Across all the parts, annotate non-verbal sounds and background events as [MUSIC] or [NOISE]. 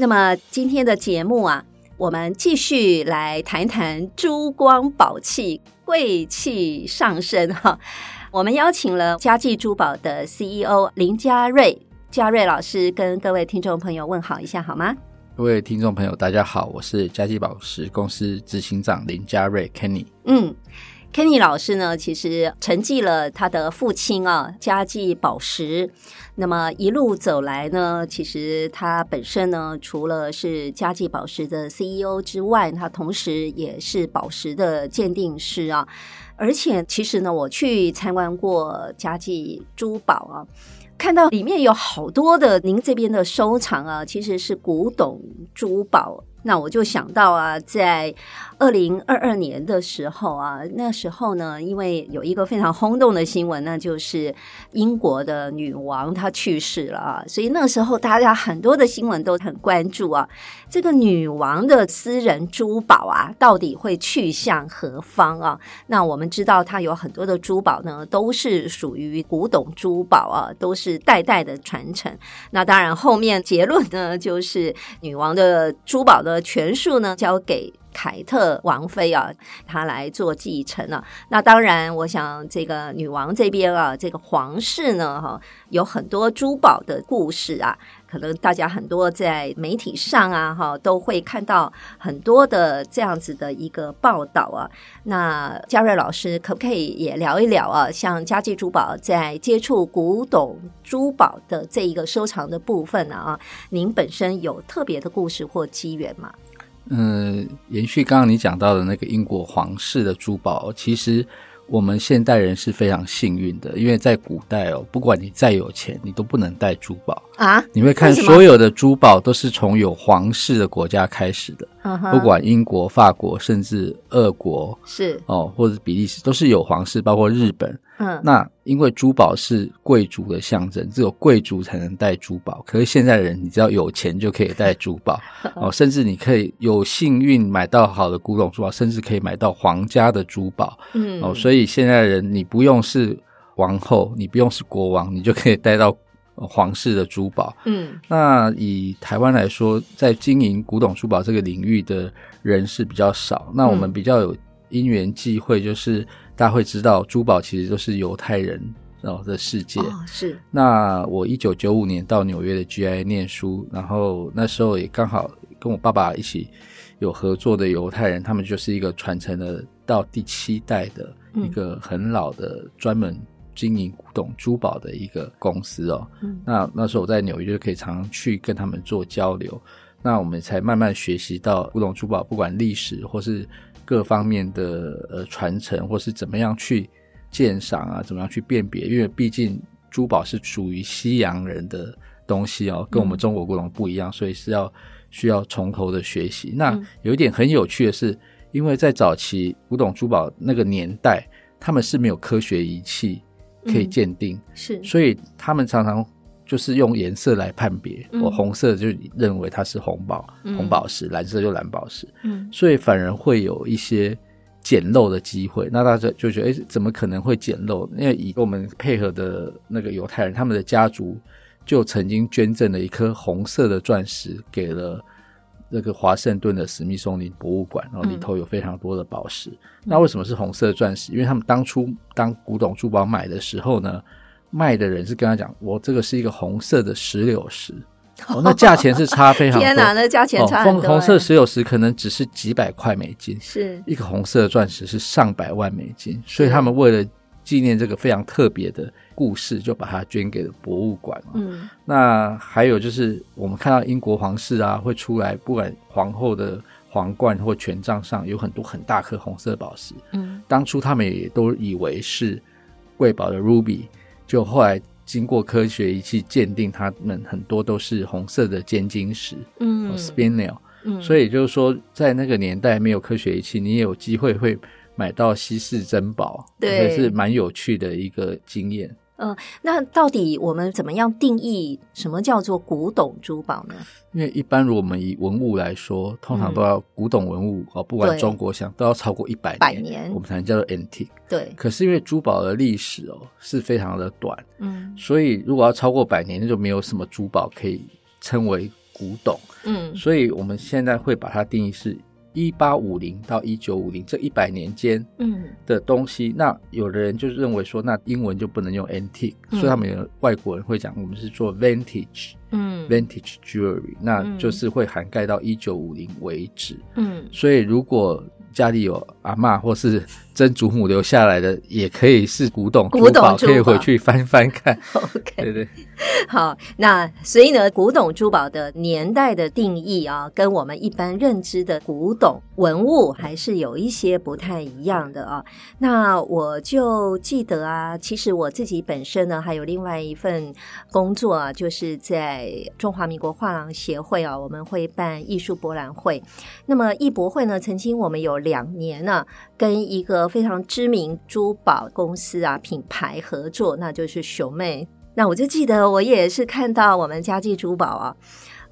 那么今天的节目啊，我们继续来谈谈珠光宝气、贵气上升哈。[LAUGHS] 我们邀请了嘉纪珠宝的 CEO 林嘉瑞，嘉瑞老师跟各位听众朋友问好一下好吗？各位听众朋友，大家好，我是嘉纪宝石公司执行长林嘉瑞 Kenny。嗯。Kenny 老师呢，其实承继了他的父亲啊，嘉纪宝石。那么一路走来呢，其实他本身呢，除了是嘉纪宝石的 CEO 之外，他同时也是宝石的鉴定师啊。而且，其实呢，我去参观过嘉纪珠宝啊，看到里面有好多的您这边的收藏啊，其实是古董珠宝。那我就想到啊，在二零二二年的时候啊，那时候呢，因为有一个非常轰动的新闻，那就是英国的女王她去世了啊，所以那时候大家很多的新闻都很关注啊，这个女王的私人珠宝啊，到底会去向何方啊？那我们知道，她有很多的珠宝呢，都是属于古董珠宝啊，都是代代的传承。那当然，后面结论呢，就是女王的珠宝的。权术呢，交给凯特王妃啊，她来做继承了啊。那当然，我想这个女王这边啊，这个皇室呢，哈，有很多珠宝的故事啊。可能大家很多在媒体上啊，哈，都会看到很多的这样子的一个报道啊。那嘉瑞老师可不可以也聊一聊啊？像嘉纪珠宝在接触古董珠宝的这一个收藏的部分呢？啊，您本身有特别的故事或机缘吗？嗯，延续刚刚你讲到的那个英国皇室的珠宝，其实。我们现代人是非常幸运的，因为在古代哦，不管你再有钱，你都不能戴珠宝啊。你会看所有的珠宝都是从有皇室的国家开始的。不管英国、法国，甚至俄国，是哦，或者比利时，都是有皇室，包括日本。嗯，那因为珠宝是贵族的象征，只有贵族才能戴珠宝。可是现在的人，你只要有钱就可以戴珠宝 [LAUGHS] 哦，甚至你可以有幸运买到好的古董珠宝，甚至可以买到皇家的珠宝。嗯，哦，所以现在的人，你不用是王后，你不用是国王，你就可以戴到。皇室的珠宝，嗯，那以台湾来说，在经营古董珠宝这个领域的人是比较少。那我们比较有因缘际会，就是大家会知道，珠宝其实都是犹太人哦的世界。哦，是。那我一九九五年到纽约的 GIA 念书，然后那时候也刚好跟我爸爸一起有合作的犹太人，他们就是一个传承了到第七代的一个很老的专门。经营古董珠宝的一个公司哦，嗯、那那时候我在纽约就可以常常去跟他们做交流，那我们才慢慢学习到古董珠宝不管历史或是各方面的呃传承，或是怎么样去鉴赏啊，怎么样去辨别，因为毕竟珠宝是属于西洋人的东西哦，跟我们中国古董不一样，嗯、所以是要需要从头的学习。那有一点很有趣的是，因为在早期古董珠宝那个年代，他们是没有科学仪器。可以鉴定、嗯、是，所以他们常常就是用颜色来判别。我、嗯、红色就认为它是红宝、嗯、红宝石，蓝色就蓝宝石。嗯，所以反而会有一些捡漏的机会。那大家就觉得，哎，怎么可能会捡漏？因为以我们配合的那个犹太人，他们的家族就曾经捐赠了一颗红色的钻石给了。这个华盛顿的史密松林博物馆，然后里头有非常多的宝石。嗯、那为什么是红色钻石？因为他们当初当古董珠宝买的时候呢，卖的人是跟他讲：“我这个是一个红色的石榴石。哦 [LAUGHS] ”哦，那价钱是差非常多。天哪，那价钱差很多。红色石榴石可能只是几百块美金，是一个红色的钻石是上百万美金，所以他们为了。纪念这个非常特别的故事，就把它捐给了博物馆。嗯，那还有就是，我们看到英国皇室啊，会出来，不管皇后的皇冠或权杖上有很多很大颗红色宝石。嗯，当初他们也都以为是贵宝的 ruby，就后来经过科学仪器鉴定，他们很多都是红色的尖晶石，嗯，spinel，嗯，所以就是说，在那个年代没有科学仪器，你也有机会会买到稀世珍宝，对，也是蛮有趣的一个经验。嗯、呃，那到底我们怎么样定义什么叫做古董珠宝呢？因为一般如果我们以文物来说，通常都要古董文物哦，嗯、不管中国像都要超过一百年，百年，我们才能叫做 antique。对。可是因为珠宝的历史哦是非常的短，嗯，所以如果要超过百年，那就没有什么珠宝可以称为古董。嗯，所以我们现在会把它定义是。一八五零到一九五零这一百年间，嗯。的东西，嗯、那有的人就认为说，那英文就不能用 antique，、嗯、所以他们有外国人会讲，我们是做 vintage，嗯，vintage jewelry，那就是会涵盖到一九五零为止，嗯，所以如果家里有阿妈或是曾祖母留下来的，也可以是古董，古董珠宝可以回去翻翻看。[LAUGHS] OK，对对。好，那所以呢，古董珠宝的年代的定义啊，跟我们一般认知的古董文物还是有一些不太一样的啊。那我就记得啊，其实我自己本身呢，还有另外一份工作啊，就是在中华民国画廊协会啊，我们会办艺术博览会。那么艺博会呢，曾经我们有两年呢、啊，跟一个非常知名珠宝公司啊品牌合作，那就是熊妹。那我就记得，我也是看到我们家记珠宝啊，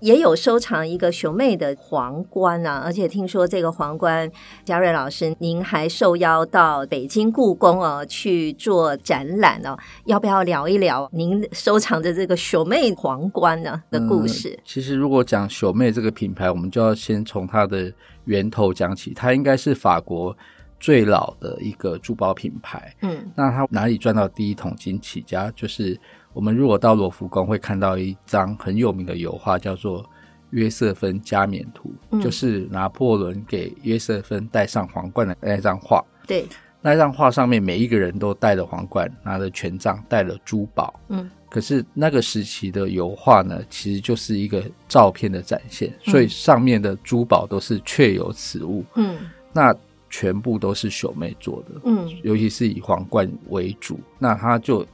也有收藏一个熊妹的皇冠啊，而且听说这个皇冠，嘉瑞老师您还受邀到北京故宫哦、啊、去做展览哦、啊，要不要聊一聊您收藏的这个熊妹皇冠呢的故事？嗯，其实如果讲熊妹这个品牌，我们就要先从它的源头讲起，它应该是法国。最老的一个珠宝品牌，嗯，那他哪里赚到第一桶金起家？就是我们如果到罗浮宫会看到一张很有名的油画，叫做《约瑟芬加冕图》，嗯，就是拿破仑给约瑟芬戴上皇冠的那张画。对，那张画上面每一个人都戴了皇冠，拿着权杖，戴了珠宝。嗯，可是那个时期的油画呢，其实就是一个照片的展现，所以上面的珠宝都是确有此物。嗯，那。全部都是熊妹做的，嗯，尤其是以皇冠为主，那他就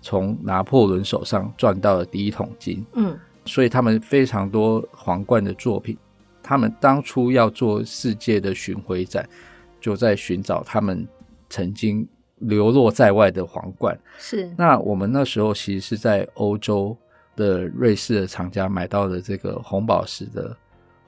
从拿破仑手上赚到了第一桶金，嗯，所以他们非常多皇冠的作品，他们当初要做世界的巡回展，就在寻找他们曾经流落在外的皇冠。是，那我们那时候其实是在欧洲的瑞士的厂家买到的这个红宝石的。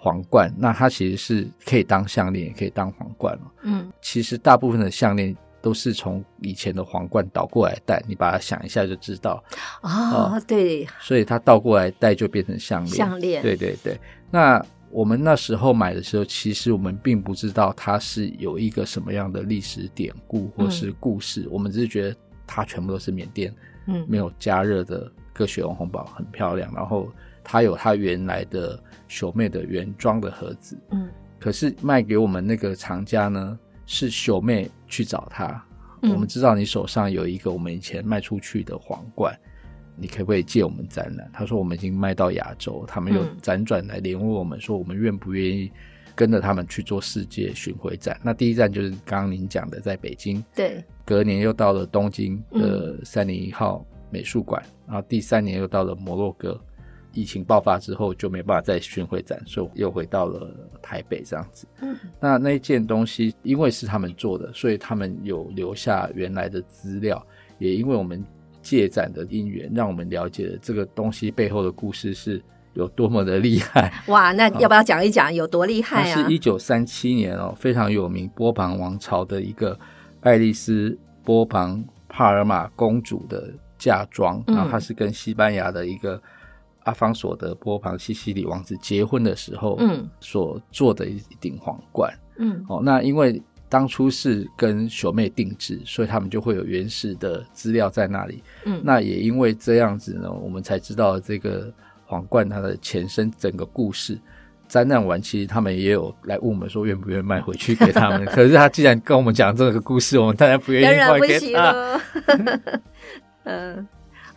皇冠，那它其实是可以当项链，也可以当皇冠。嗯，其实大部分的项链都是从以前的皇冠倒过来戴，你把它想一下就知道。啊、哦，对，所以它倒过来戴就变成项链。项链，对对对。那我们那时候买的时候，其实我们并不知道它是有一个什么样的历史典故或是故事，嗯、我们只是觉得它全部都是缅甸，嗯，没有加热的各雪红红宝，很漂亮，然后。它有它原来的熊妹的原装的盒子，嗯，可是卖给我们那个厂家呢，是熊妹去找他。嗯，我们知道你手上有一个我们以前卖出去的皇冠，你可不可以借我们展览？他说我们已经卖到亚洲，他们又辗转来联络我们，说我们愿不愿意跟着他们去做世界巡回展？那第一站就是刚刚您讲的在北京，对，隔年又到了东京的三零一号美术馆，嗯，然后第三年又到了摩洛哥。疫情爆发之后就没办法再巡回展，所以又回到了台北这样子。嗯，那那一件东西因为是他们做的，所以他们有留下原来的资料，也因为我们借展的因缘，让我们了解了这个东西背后的故事是有多么的厉害。[LAUGHS] 哇，那要不要讲一讲有多厉害是一九三七年哦，非常有名波旁王朝的一个爱丽丝波旁帕尔玛公主的嫁妆，然后它是跟西班牙的一个。阿方索的波旁西西里王子结婚的时候，嗯，所做的一顶皇冠，嗯，哦，那因为当初是跟熊妹定制，所以他们就会有原始的资料在那里，嗯，那也因为这样子呢，我们才知道这个皇冠它的前身整个故事。展览完，其实他们也有来问我们说，愿不愿意卖回去给他们。[LAUGHS] 可是他既然跟我们讲这个故事，我们当然不愿意卖给他。[LAUGHS] [LAUGHS] 嗯。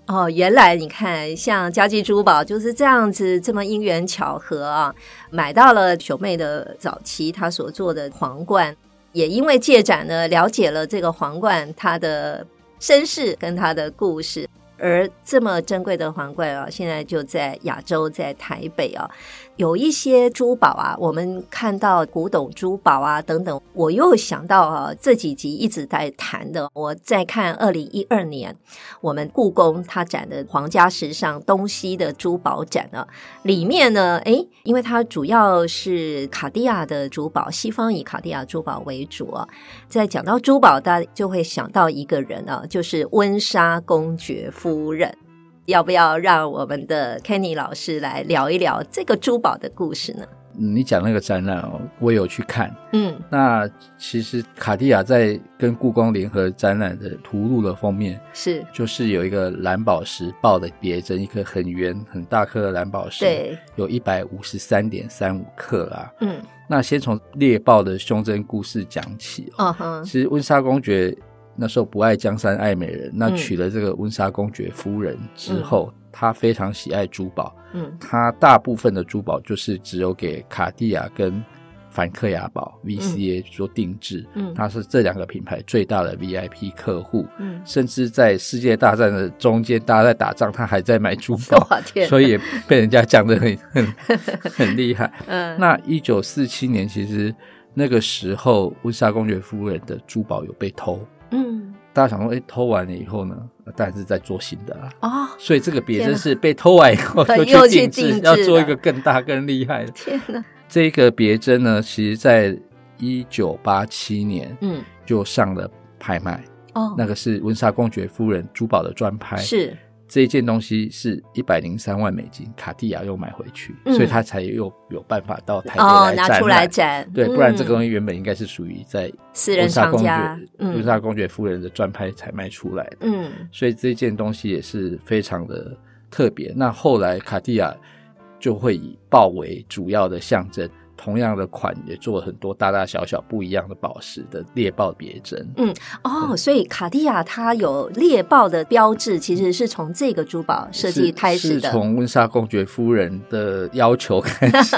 哦，原来你看，像家具珠宝就是这样子，这么因缘巧合啊，买到了九妹的早期她所做的皇冠，也因为借展呢，了解了这个皇冠它的身世跟它的故事。而这么珍贵的皇冠啊，现在就在亚洲，在台北啊。有一些珠宝啊，我们看到古董珠宝啊等等，我又想到啊，这几集一直在谈的。我在看二零一二年我们故宫它展的皇家时尚东西的珠宝展呢，里面呢，诶，因为它主要是卡地亚的珠宝，西方以卡地亚珠宝为主啊。在讲到珠宝，大家就会想到一个人啊，就是温莎公爵夫人。要不要让我们的 Kenny 老师来聊一聊这个珠宝的故事呢？你讲那个展览哦，我有去看。嗯，那其实卡地亚在跟故宫联合展览的图录的封面是，就是有一个蓝宝石豹的别针，一颗很圆很大颗的蓝宝石，对，有一百五十三点三五克啦。嗯，那先从猎豹的胸针故事讲起哦。嗯哼，其实温莎公爵。那时候不爱江山爱美人，那娶了这个温莎公爵夫人之后，嗯、他非常喜爱珠宝。嗯，他大部分的珠宝就是只有给卡地亚跟梵克雅宝 VCA 做定制。嗯，他是这两个品牌最大的 VIP 客户。嗯，甚至在世界大战的中间，大家在打仗，他还在买珠宝。所以也被人家讲得很很 [LAUGHS] 很厉害。嗯，那一九四七年，其实那个时候温莎公爵夫人的珠宝有被偷。嗯，大家想说，哎，偷完了以后呢？当然是在做新的啊。哦，所以这个别针是被偷完以后 [LAUGHS] 就去定制，要做一个更大、更厉害的。天哪！这个别针呢，其实在一九八七年，嗯，就上了拍卖。哦，那个是温莎公爵夫人珠宝的专拍。是。这一件东西是一百零三万美金，卡地亚又买回去，嗯、所以他才又有办法到台北来展、哦、拿出来展。对，不然这个东西原本应该是属于在私人藏家，温莎公爵夫人的专拍才卖出来的。嗯，所以这件东西也是非常的特别。那后来卡地亚就会以豹为主要的象征。同样的款也做了很多大大小小不一样的宝石的猎豹别针。嗯，哦，所以卡地亚它有猎豹的标志，其实是从这个珠宝设计开始的。是从温莎公爵夫人的 [LAUGHS] 要求开始，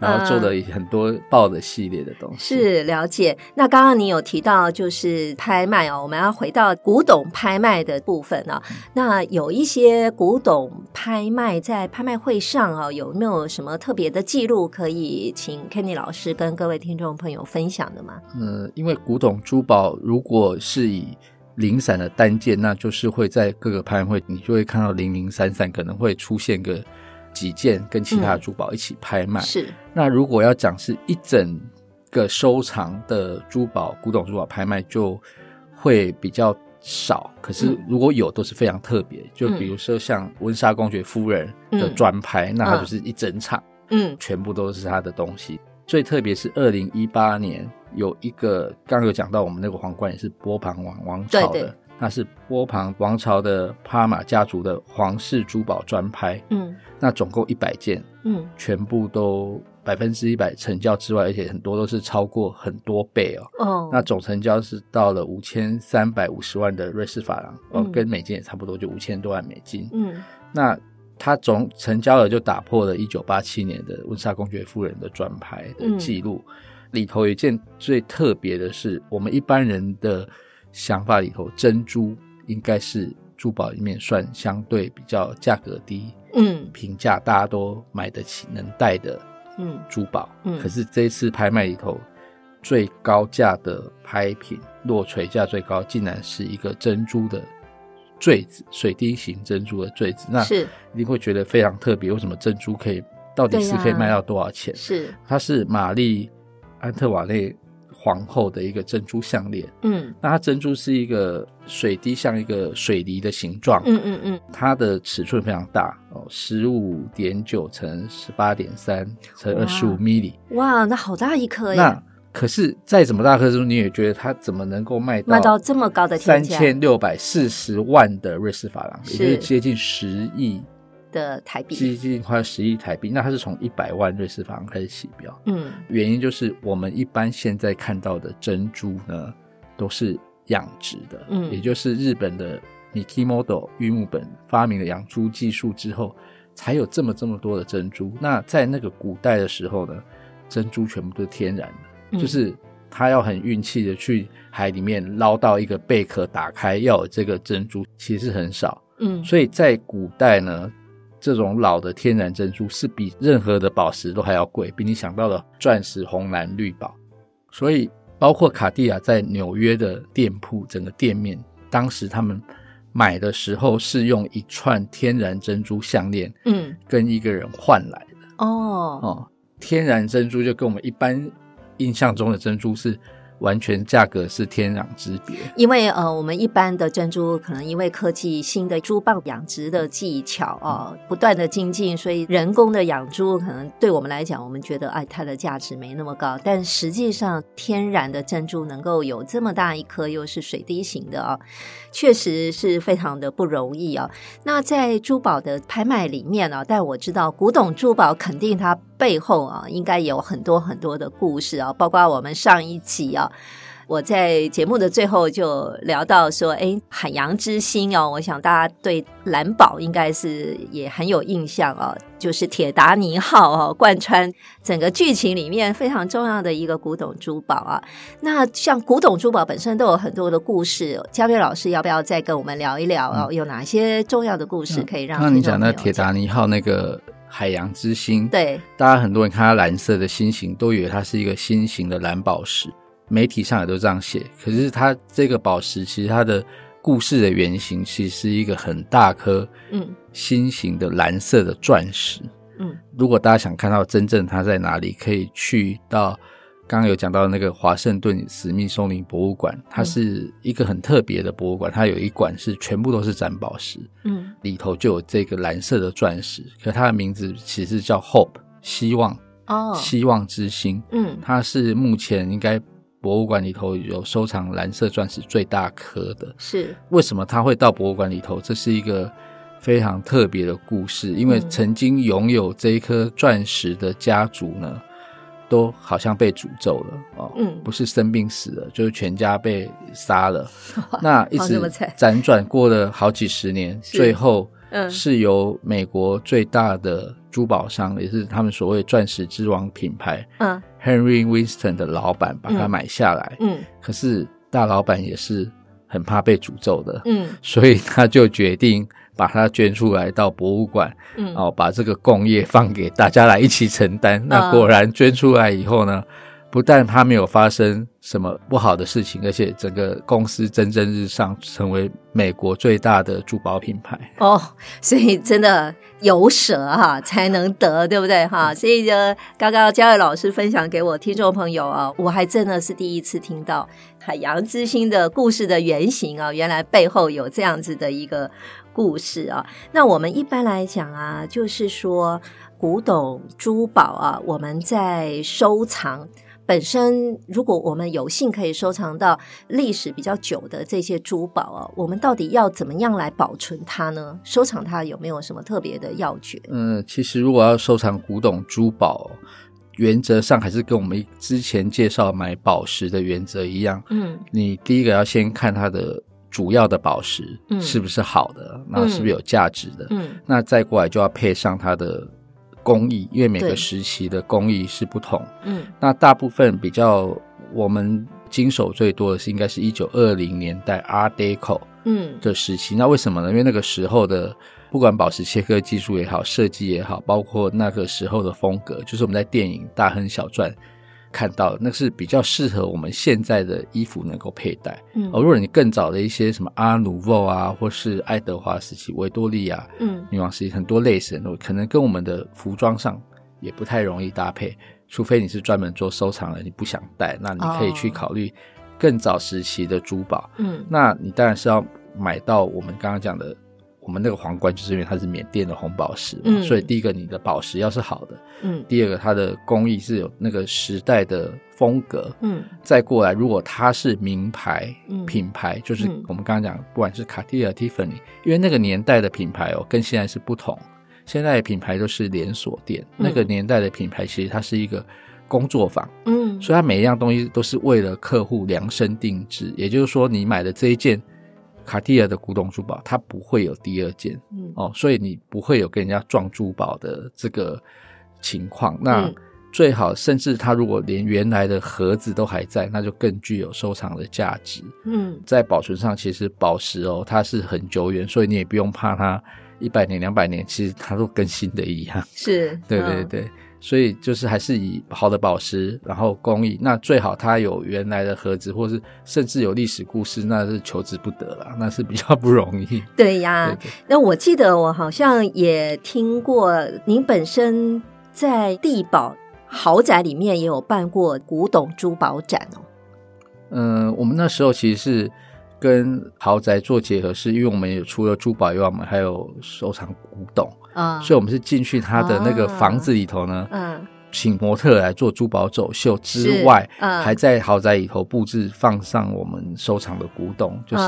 然后做了很多豹的系列的东西。是了解。那刚刚你有提到就是拍卖哦，我们要回到古董拍卖的部分啊。嗯、那有一些古董拍卖在拍卖会上啊，有没有什么特别的记录可以请？Kenny 老师跟各位听众朋友分享的吗？嗯，因为古董珠宝如果是以零散的单件，那就是会在各个拍卖会，你就会看到零零散散，可能会出现个几件跟其他的珠宝一起拍卖。嗯、是。那如果要讲是一整个收藏的珠宝，古董珠宝拍卖就会比较少。可是如果有，都是非常特别。嗯、就比如说像温莎公爵夫人的专拍，嗯、那它就是一整场。嗯，全部都是他的东西。最特别是二零一八年有一个，刚刚有讲到我们那个皇冠也是波旁王王朝的，那是波旁王朝的帕玛家族的皇室珠宝专拍。嗯，那总共一百件，嗯，全部都百分之一百成交之外，而且很多都是超过很多倍哦。哦，那总成交是到了五千三百五十万的瑞士法郎，哦、嗯，跟美金也差不多，就五千多万美金。嗯，那。它总成交额就打破了一九八七年的温莎公爵夫人的专拍的记录。嗯、里头有一件最特别的是，我们一般人的想法里头，珍珠应该是珠宝里面算相对比较价格低，嗯，平价大家都买得起、能戴的，嗯，珠宝。嗯，可是这一次拍卖里头最高价的拍品，落锤价最高，竟然是一个珍珠的。坠子，水滴形珍珠的坠子，那是一定会觉得非常特别。为什么珍珠可以到底是可以卖到多少钱？是，它是玛丽安特瓦内皇后的一个珍珠项链。嗯，那它珍珠是一个水滴，像一个水梨的形状。嗯嗯嗯，它的尺寸非常大哦，十五点九乘十八点三乘二十五 mm。哇，那好大一颗呀！可是再怎么大颗珍珠，你也觉得它怎么能够卖到卖到这么高的？三千六百四十万的瑞士法郎，也就是接近十亿的台币，接近快十亿台币。那它是从一百万瑞士法郎开始起标。嗯，原因就是我们一般现在看到的珍珠呢，都是养殖的，嗯，也就是日本的 Mikimoto 玉木本发明了养猪技术之后，才有这么这么多的珍珠。那在那个古代的时候呢，珍珠全部都是天然的。就是他要很运气的去海里面捞到一个贝壳，打开要有这个珍珠，其实很少。嗯，所以在古代呢，这种老的天然珍珠是比任何的宝石都还要贵，比你想到的钻石、红蓝、绿宝。所以，包括卡地亚在纽约的店铺，整个店面，当时他们买的时候是用一串天然珍珠项链，嗯，跟一个人换来的。哦哦，天然珍珠就跟我们一般印象中的珍珠是。完全价格是天壤之别，因为呃，我们一般的珍珠可能因为科技新的珠蚌养殖的技巧啊、不断的精进，所以人工的养珠可能对我们来讲，我们觉得哎，它的价值没那么高。但实际上，天然的珍珠能够有这么大一颗，又是水滴型的啊，确实是非常的不容易啊。那在珠宝的拍卖里面呢、啊，但我知道古董珠宝肯定它。背后啊，应该有很多很多的故事啊，包括我们上一集啊，我在节目的最后就聊到说，哎，海洋之星哦，我想大家对蓝宝应该是也很有印象哦，就是铁达尼号哦，贯穿整个剧情里面非常重要的一个古董珠宝啊。那像古董珠宝本身都有很多的故事，嘉宾老师要不要再跟我们聊一聊啊？有哪些重要的故事可以让？那你讲那铁达尼号那个。海洋之星，对，大家很多人看它蓝色的心形，都以为它是一个心形的蓝宝石，媒体上也都这样写。可是它这个宝石，其实它的故事的原型，其实是一个很大颗，嗯，心形的蓝色的钻石。嗯，如果大家想看到真正它在哪里，可以去到。刚刚有讲到那个华盛顿史密松林博物馆，它是一个很特别的博物馆，它有一馆是全部都是展宝石，嗯，里头就有这个蓝色的钻石，可它的名字其实叫 Hope，希望，哦，希望之星，嗯，它是目前应该博物馆里头有收藏蓝色钻石最大颗的，是，为什么它会到博物馆里头？这是一个非常特别的故事，因为曾经拥有这一颗钻石的家族呢。都好像被诅咒了哦，嗯，不是生病死了，就是全家被杀了。[LAUGHS] 那一直辗转过了好几十年，最后是由美国最大的珠宝商，嗯、也是他们所谓钻石之王品牌，嗯，Henry Winston 的老板把它买下来，嗯，嗯，可是大老板也是很怕被诅咒的，嗯，所以他就决定。把它捐出来到博物馆，嗯，哦，把这个工业放给大家来一起承担。嗯、那果然捐出来以后呢，不但它没有发生什么不好的事情，而且整个公司蒸蒸日上，成为美国最大的珠宝品牌。哦，所以真的有舍哈才能得，对不对哈？所以呢，刚刚嘉伟老师分享给我听众朋友啊，我还真的是第一次听到海洋之星的故事的原型啊，原来背后有这样子的一个。故事啊，那我们一般来讲啊，就是说古董珠宝啊，我们在收藏本身，如果我们有幸可以收藏到历史比较久的这些珠宝啊，我们到底要怎么样来保存它呢？收藏它有没有什么特别的要诀？嗯，其实如果要收藏古董珠宝，原则上还是跟我们之前介绍买宝石的原则一样。嗯，你第一个要先看它的。主要的宝石是不是好的？那、嗯、是不是有价值的？嗯，那再过来就要配上它的工艺，因为每个时期的工艺是不同。嗯，那大部分比较我们经手最多的是应该是一九二零年代 Art Deco 嗯的时期。嗯、那为什么呢？因为那个时候的不管宝石切割技术也好，设计也好，包括那个时候的风格，就是我们在电影《大亨小传》。看到那是比较适合我们现在的衣服能够佩戴。嗯，而如果你更早的一些什么阿努沃啊，或是爱德华时期、维多利亚、嗯，女王时期，很多类型的，可能跟我们的服装上也不太容易搭配。除非你是专门做收藏的，你不想戴，那你可以去考虑更早时期的珠宝。嗯，那你当然是要买到我们刚刚讲的。我们那个皇冠就是因为它是缅甸的红宝石嘛，嗯，所以第一个你的宝石要是好的，嗯，第二个它的工艺是有那个时代的风格，嗯，再过来如果它是名牌品牌，就是我们刚刚讲，不管是卡地亚、Tiffany，因为那个年代的品牌哦跟现在是不同，现在的品牌都是连锁店，那个年代的品牌其实它是一个工作坊，嗯，所以它每一样东西都是为了客户量身定制，也就是说你买的这一件。卡地亚的古董珠宝，它不会有第二件，嗯、哦，所以你不会有跟人家撞珠宝的这个情况。那最好甚至它如果连原来的盒子都还在，那就更具有收藏的价值。嗯，在保存上，其实宝石哦，它是很久远，所以你也不用怕它一百年、两百年，其实它都跟新的一样。是，[LAUGHS] 对对对。嗯所以就是还是以好的宝石，然后工艺，那最好它有原来的盒子，或是甚至有历史故事，那是求之不得了，那是比较不容易。[LAUGHS] 对呀，对对，那我记得我好像也听过，您本身在地宝豪宅里面也有办过古董珠宝展哦。嗯、呃，我们那时候其实是跟豪宅做结合，是因为我们也除了珠宝以外，我们还有收藏古董。啊，所以我们是进去他的那个房子里头呢，嗯，请模特来做珠宝走秀之外，还在豪宅里头布置放上我们收藏的古董，就是。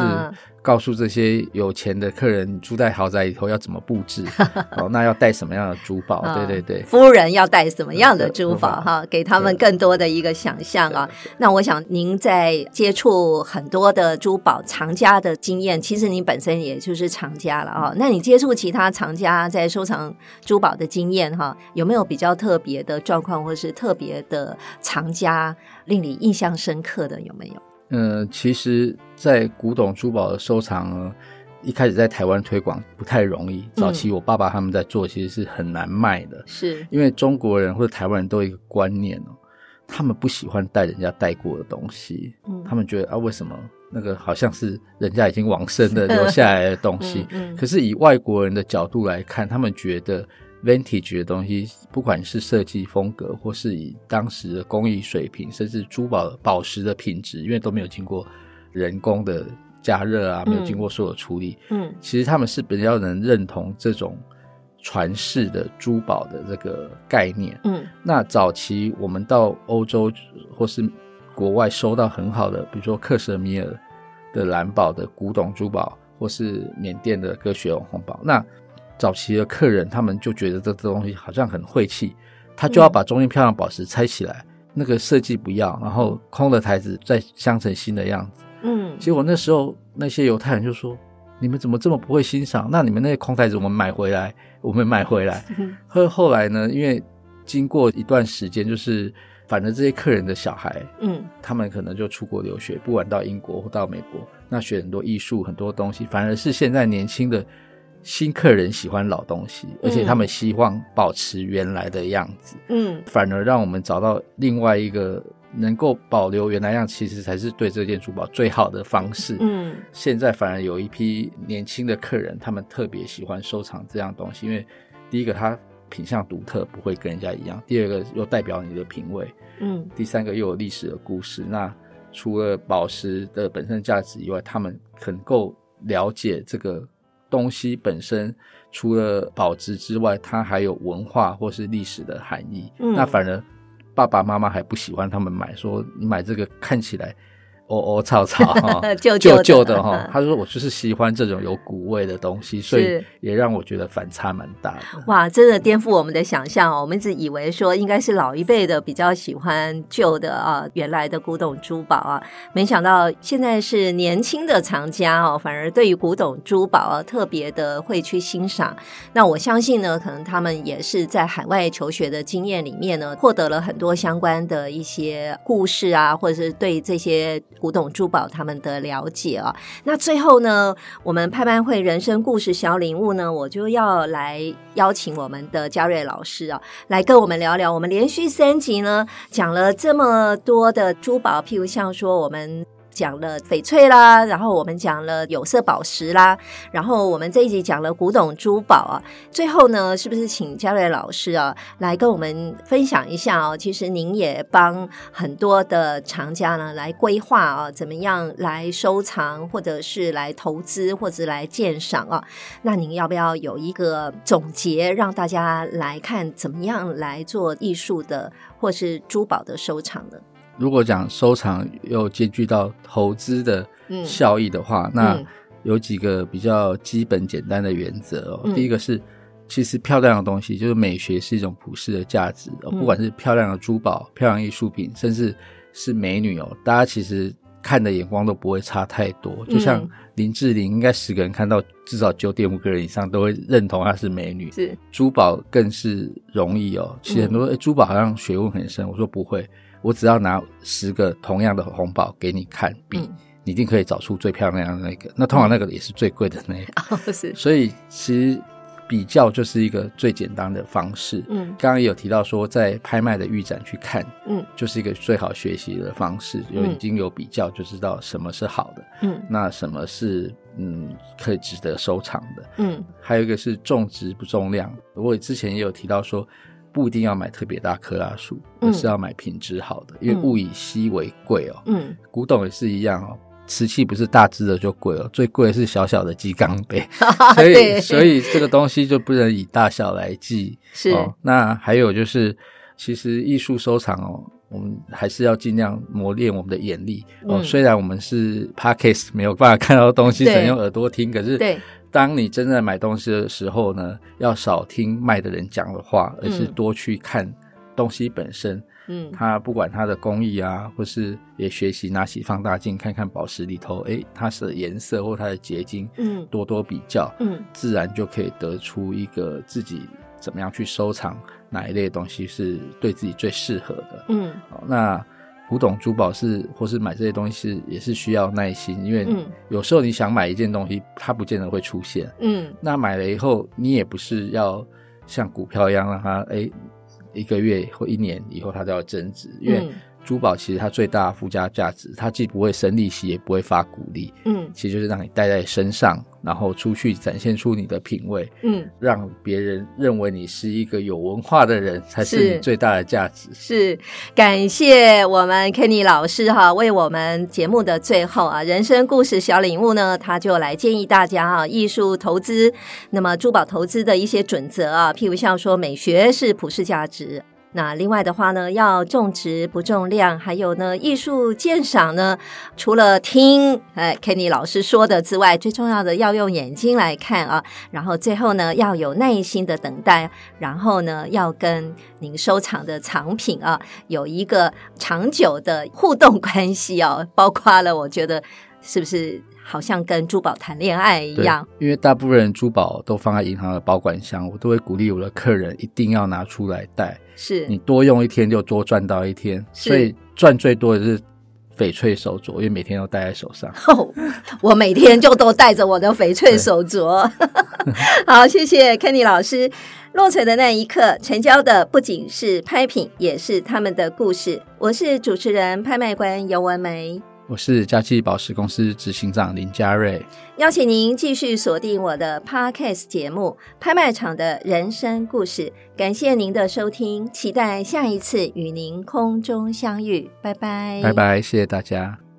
告诉这些有钱的客人，住在豪宅以后要怎么布置？[LAUGHS] 哦，那要带什么样的珠宝？对对对，夫人要带什么样的珠宝？哈，给他们更多的一个想象啊。那我想您在接触很多的珠宝藏家的经验，其实您本身也就是藏家了啊。那你接触其他藏家在收藏珠宝的经验哈，有没有比较特别的状况，或是特别的藏家令你印象深刻的？有没有？嗯，其实，在古董珠宝的收藏呢，一开始在台湾推广不太容易。早期我爸爸他们在做，其实是很难卖的，是因为中国人或者台湾人都有一个观念哦，他们不喜欢带人家带过的东西，嗯，他们觉得啊，为什么那个好像是人家已经往生的 [LAUGHS] 留下来的东西？嗯，可是以外国人的角度来看，他们觉得。Vintage 的东西，不管是设计风格，或是以当时的工艺水平，甚至珠宝宝石的品质，因为都没有经过人工的加热啊，没有经过所有处理，嗯，其实他们是比较能认同这种传世的珠宝的这个概念，嗯。那早期我们到欧洲或是国外收到很好的，比如说克什米尔的蓝宝的古董珠宝，或是缅甸的歌雪红红宝，那。早期的客人，他们就觉得这这东西好像很晦气，他就要把中间漂亮宝石拆起来，嗯、那个设计不要，然后空的台子再镶成新的样子。嗯，结果那时候那些犹太人就说：“你们怎么这么不会欣赏？那你们那些空台子我们买回来，我们买回来。嗯”后后来呢，因为经过一段时间，就是反正这些客人的小孩，嗯，他们可能就出国留学，不管到英国或到美国，那学很多艺术很多东西，反而是现在年轻的。新客人喜欢老东西，而且他们希望保持原来的样子。嗯，反而让我们找到另外一个能够保留原来样，其实才是对这件珠宝最好的方式。嗯，现在反而有一批年轻的客人，他们特别喜欢收藏这样东西，因为第一个它品相独特，不会跟人家一样；第二个又代表你的品味。嗯，第三个又有历史的故事。那除了宝石的本身价值以外，他们很够了解这个。东西本身除了保值之外，它还有文化或是历史的含义。嗯，那反而爸爸妈妈还不喜欢他们买，说你买这个看起来。哦哦，草草 [LAUGHS] 哈，旧旧的哈。他说：“我就是喜欢这种有古味的东西，所以也让我觉得反差蛮大的。”哇，真的颠覆我们的想象哦！我们一直以为说应该是老一辈的比较喜欢旧的啊，原来的古董珠宝啊，没想到现在是年轻的藏家哦，反而对于古董珠宝啊特别的会去欣赏。那我相信呢，可能他们也是在海外求学的经验里面呢，获得了很多相关的一些故事啊，或者是对这些。古董珠宝他们的了解啊，那最后呢，我们拍卖会人生故事小礼物呢，我就要来邀请我们的嘉瑞老师啊，来跟我们聊聊。我们连续三集呢，讲了这么多的珠宝，譬如像说我们。讲了翡翠啦，然后我们讲了有色宝石啦，然后我们这一集讲了古董珠宝啊。最后呢，是不是请嘉瑞老师啊来跟我们分享一下哦？其实您也帮很多的藏家呢来规划啊，怎么样来收藏，或者是来投资，或者来鉴赏啊？那您要不要有一个总结，让大家来看怎么样来做艺术的，或是珠宝的收藏呢？如果讲收藏又兼具到投资的效益的话，嗯、那有几个比较基本简单的原则哦。嗯、第一个是，其实漂亮的东西就是美学是一种普世的价值不管是漂亮的珠宝、漂亮艺术品，甚至是美女哦，大家其实看的眼光都不会差太多。就像林志玲，应该十个人看到至少九点五个人以上都会认同她是美女。是珠宝更是容易哦。其实很多、嗯欸、珠宝好像学问很深，我说不会，我只要拿十个同样的红宝给你看比，嗯。你一定可以找出最漂亮的那个，那通常那个也是最贵的那个。[LAUGHS] 哦，是。所以其实比较就是一个最简单的方式。嗯，刚刚也有提到说，在拍卖的预展去看，嗯，就是一个最好学习的方式，因为已经有比较就知道什么是好的，嗯，那什么是嗯可以值得收藏的，嗯，还有一个是重质不重量。我之前也有提到说，不一定要买特别大克拉数，而是要买品质好的，因为物以稀为贵哦。嗯，古董也是一样哦。瓷器不是大只的就贵哦，最贵的是小小的鸡缸杯，[LAUGHS] 所以所以这个东西就不能以大小来计。[LAUGHS] 是、哦，那还有就是，其实艺术收藏哦，我们还是要尽量磨练我们的眼力哦。嗯、虽然我们是 Podcast 没有办法看到东西，只能用耳朵听，可是当你真正买东西的时候呢，要少听卖的人讲的话，而是多去看东西本身。嗯，它不管它的工艺啊，或是也学习拿起放大镜看看宝石里头，哎，它的颜色或它的结晶，嗯，多多比较，嗯，自然就可以得出一个自己怎么样去收藏哪一类的东西是对自己最适合的，嗯，好，那古董珠宝是或是买这些东西是也是需要耐心，因为有时候你想买一件东西，它不见得会出现，嗯，那买了以后，你也不是要像股票一样让它哎。一个月或一年以后，它都要增值，因为珠宝其实它最大的附加价值，它既不会生利息，也不会发股利，嗯，其实就是让你戴在身上，然后出去展现出你的品味，嗯，让别人认为你是一个有文化的人，才是你最大的价值。是，是感谢我们 Kenny 老师哈，为我们节目的最后啊，人生故事小领悟呢，他就来建议大家啊，艺术投资，那么珠宝投资的一些准则啊，譬如像说美学是普世价值。那另外的话呢，要种植不重量，还有呢，艺术鉴赏呢，除了听哎 Kenny 老师说的之外，最重要的要用眼睛来看啊。然后最后呢，要有耐心的等待，然后呢，要跟您收藏的藏品啊，有一个长久的互动关系哦、啊。包括了，我觉得是不是？好像跟珠宝谈恋爱一样，因为大部分人珠宝都放在银行的保管箱，我都会鼓励我的客人一定要拿出来戴。是你多用一天就多赚到一天，所以赚最多的是翡翠手镯，因为每天都戴在手上。[LAUGHS] 哦，我每天就都戴着我的翡翠手镯。[LAUGHS] 好，谢谢 Kenny 老师。落槌的那一刻，成交的不仅是拍品，也是他们的故事。我是主持人、拍卖官游文玫。我是佳记宝石公司执行长林嘉瑞，邀请您继续锁定我的 Podcast 节目《拍卖场的人生故事》，感谢您的收听，期待下一次与您空中相遇，拜拜，拜拜，谢谢大家。